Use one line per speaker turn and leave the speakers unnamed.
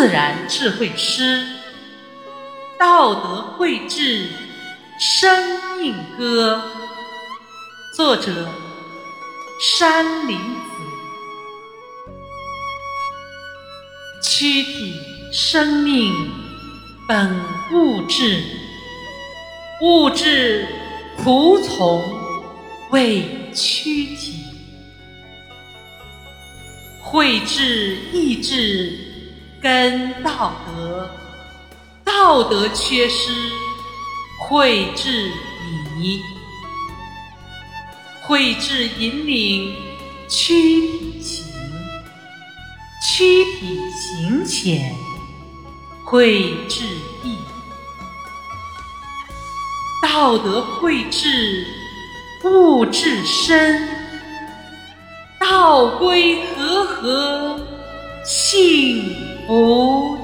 自然智慧诗，道德绘制生命歌。作者：山林子。躯体生命本物质，物质仆从为躯体。绘制意志跟道德，道德缺失，绘制迷。绘制引领躯体行，躯体行浅，绘制意。道德绘制物质深。道归和合，幸福地。